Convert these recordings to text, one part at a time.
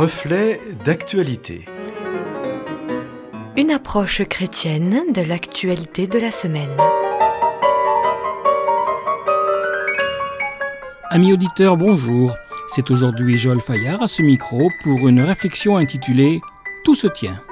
Reflet d'actualité. Une approche chrétienne de l'actualité de la semaine. Amis auditeurs, bonjour. C'est aujourd'hui Joël Fayard à ce micro pour une réflexion intitulée Tout se tient.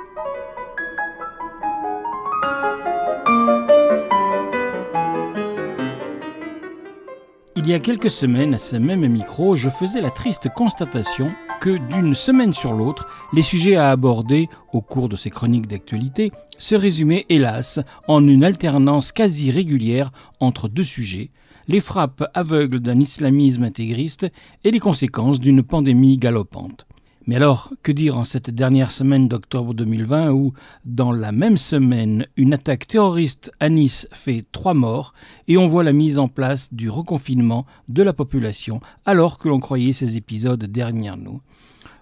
Il y a quelques semaines, à ce même micro, je faisais la triste constatation que d'une semaine sur l'autre, les sujets à aborder au cours de ces chroniques d'actualité se résumaient, hélas, en une alternance quasi régulière entre deux sujets, les frappes aveugles d'un islamisme intégriste et les conséquences d'une pandémie galopante. Mais alors, que dire en cette dernière semaine d'octobre 2020 où, dans la même semaine, une attaque terroriste à Nice fait trois morts et on voit la mise en place du reconfinement de la population alors que l'on croyait ces épisodes derrière nous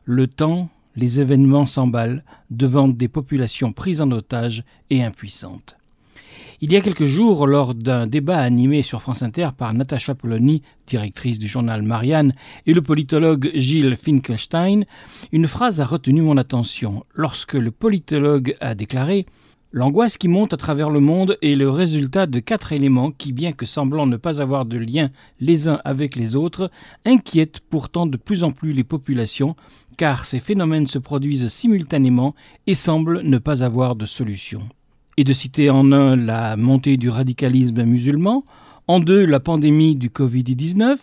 Le temps, les événements s'emballent devant des populations prises en otage et impuissantes. Il y a quelques jours, lors d'un débat animé sur France Inter par Natacha Polony, directrice du journal Marianne, et le politologue Gilles Finkelstein, une phrase a retenu mon attention. Lorsque le politologue a déclaré L'angoisse qui monte à travers le monde est le résultat de quatre éléments qui, bien que semblant ne pas avoir de lien les uns avec les autres, inquiètent pourtant de plus en plus les populations, car ces phénomènes se produisent simultanément et semblent ne pas avoir de solution et de citer en un la montée du radicalisme musulman, en deux la pandémie du Covid-19,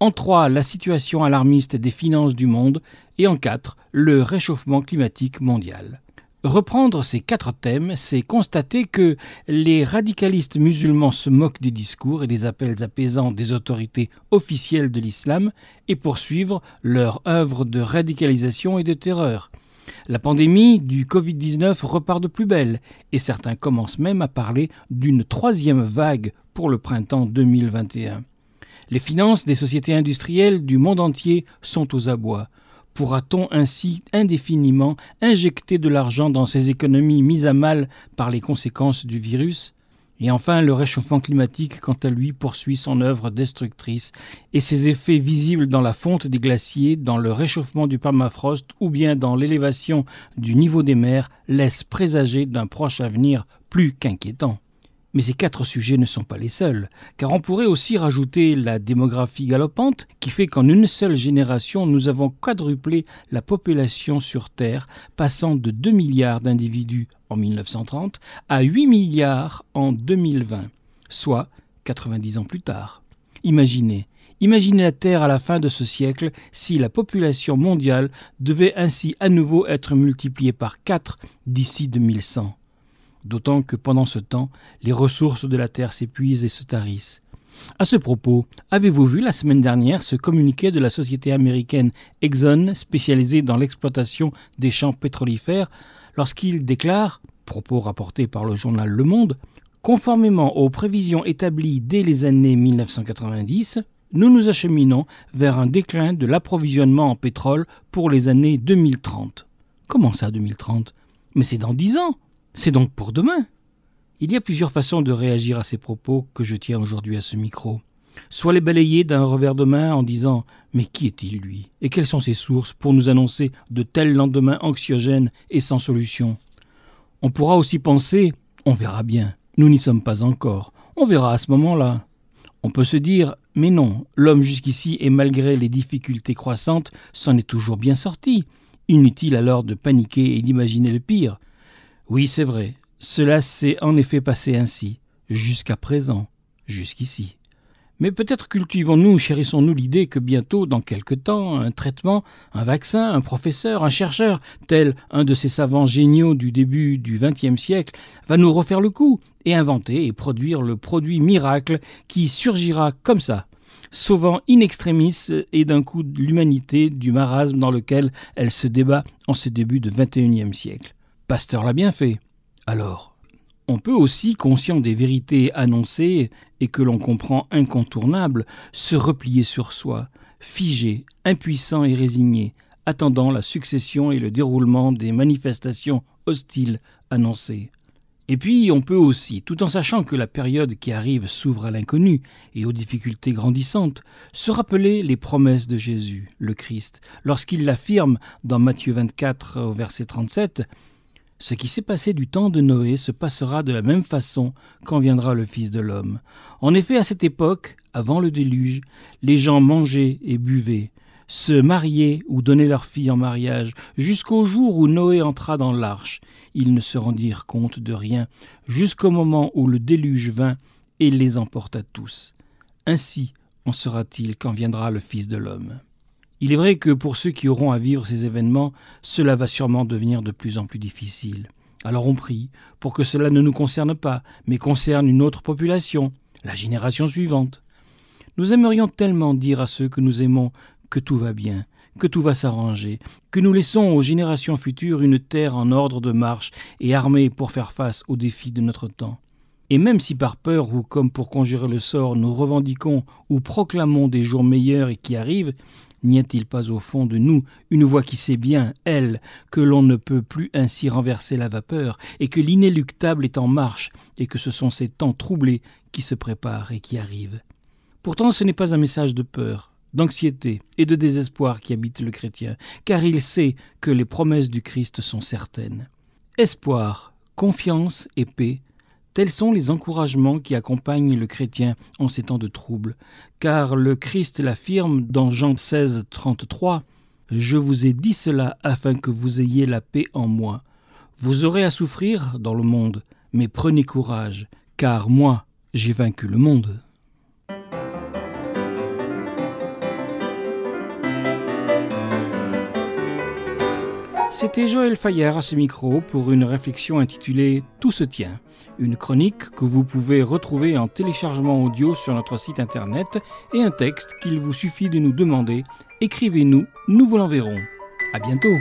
en trois la situation alarmiste des finances du monde et en quatre le réchauffement climatique mondial. Reprendre ces quatre thèmes, c'est constater que les radicalistes musulmans se moquent des discours et des appels apaisants des autorités officielles de l'islam et poursuivre leur œuvre de radicalisation et de terreur. La pandémie du Covid-19 repart de plus belle et certains commencent même à parler d'une troisième vague pour le printemps 2021. Les finances des sociétés industrielles du monde entier sont aux abois. Pourra-t-on ainsi indéfiniment injecter de l'argent dans ces économies mises à mal par les conséquences du virus? Et enfin, le réchauffement climatique, quant à lui, poursuit son œuvre destructrice, et ses effets visibles dans la fonte des glaciers, dans le réchauffement du permafrost ou bien dans l'élévation du niveau des mers laissent présager d'un proche avenir plus qu'inquiétant. Mais ces quatre sujets ne sont pas les seuls, car on pourrait aussi rajouter la démographie galopante, qui fait qu'en une seule génération, nous avons quadruplé la population sur Terre, passant de 2 milliards d'individus en 1930 à 8 milliards en 2020, soit 90 ans plus tard. Imaginez, Imaginez la Terre à la fin de ce siècle si la population mondiale devait ainsi à nouveau être multipliée par 4 d'ici 2100 d'autant que pendant ce temps, les ressources de la Terre s'épuisent et se tarissent. À ce propos, avez-vous vu la semaine dernière ce communiqué de la société américaine Exxon, spécialisée dans l'exploitation des champs pétrolifères, lorsqu'il déclare, propos rapportés par le journal Le Monde, Conformément aux prévisions établies dès les années 1990, nous nous acheminons vers un déclin de l'approvisionnement en pétrole pour les années 2030. Comment ça 2030 Mais c'est dans dix ans c'est donc pour demain. Il y a plusieurs façons de réagir à ces propos que je tiens aujourd'hui à ce micro. Soit les balayer d'un revers de main en disant Mais qui est-il lui? Et quelles sont ses sources pour nous annoncer de tels lendemains anxiogènes et sans solution? On pourra aussi penser On verra bien, nous n'y sommes pas encore, on verra à ce moment-là. On peut se dire Mais non, l'homme jusqu'ici et malgré les difficultés croissantes s'en est toujours bien sorti. Inutile alors de paniquer et d'imaginer le pire. Oui, c'est vrai, cela s'est en effet passé ainsi, jusqu'à présent, jusqu'ici. Mais peut-être cultivons-nous, chérissons-nous l'idée que bientôt, dans quelque temps, un traitement, un vaccin, un professeur, un chercheur, tel un de ces savants géniaux du début du XXe siècle, va nous refaire le coup et inventer et produire le produit miracle qui surgira comme ça, sauvant in extremis et d'un coup l'humanité du marasme dans lequel elle se débat en ces débuts du XXIe siècle. Pasteur l'a bien fait. Alors, on peut aussi, conscient des vérités annoncées et que l'on comprend incontournables, se replier sur soi, figé, impuissant et résigné, attendant la succession et le déroulement des manifestations hostiles annoncées. Et puis on peut aussi, tout en sachant que la période qui arrive s'ouvre à l'inconnu et aux difficultés grandissantes, se rappeler les promesses de Jésus, le Christ, lorsqu'il l'affirme dans Matthieu 24 au verset 37, Ce qui s'est passé du temps de Noé se passera de la même façon quand viendra le Fils de l'homme. En effet, à cette époque, avant le déluge, les gens mangeaient et buvaient, se mariaient ou donnaient leurs filles en mariage, jusqu'au jour où Noé entra dans l'arche. Ils ne se rendirent compte de rien, jusqu'au moment où le déluge vint et les emporta tous. Ainsi en sera-t-il quand viendra le Fils de l'homme. Il est vrai que pour ceux qui auront à vivre ces événements, cela va sûrement devenir de plus en plus difficile. Alors on prie pour que cela ne nous concerne pas, mais concerne une autre population, la génération suivante. Nous aimerions tellement dire à ceux que nous aimons que tout va bien, que tout va s'arranger, que nous laissons aux générations futures une terre en ordre de marche et armée pour faire face aux défis de notre temps. Et même si par peur ou comme pour conjurer le sort nous revendiquons ou proclamons des jours meilleurs et qui arrivent, n'y a-t-il pas au fond de nous une voix qui sait bien, elle, que l'on ne peut plus ainsi renverser la vapeur, et que l'inéluctable est en marche, et que ce sont ces temps troublés qui se préparent et qui arrivent? Pourtant ce n'est pas un message de peur, d'anxiété et de désespoir qui habite le chrétien, car il sait que les promesses du Christ sont certaines. Espoir, confiance et paix, tels sont les encouragements qui accompagnent le chrétien en ces temps de trouble, car le Christ l'affirme dans Jean 16, 33 Je vous ai dit cela afin que vous ayez la paix en moi. Vous aurez à souffrir dans le monde, mais prenez courage, car moi j'ai vaincu le monde. C'était Joël Fayard à ce micro pour une réflexion intitulée Tout se tient, une chronique que vous pouvez retrouver en téléchargement audio sur notre site internet et un texte qu'il vous suffit de nous demander. Écrivez-nous, nous vous l'enverrons. À bientôt!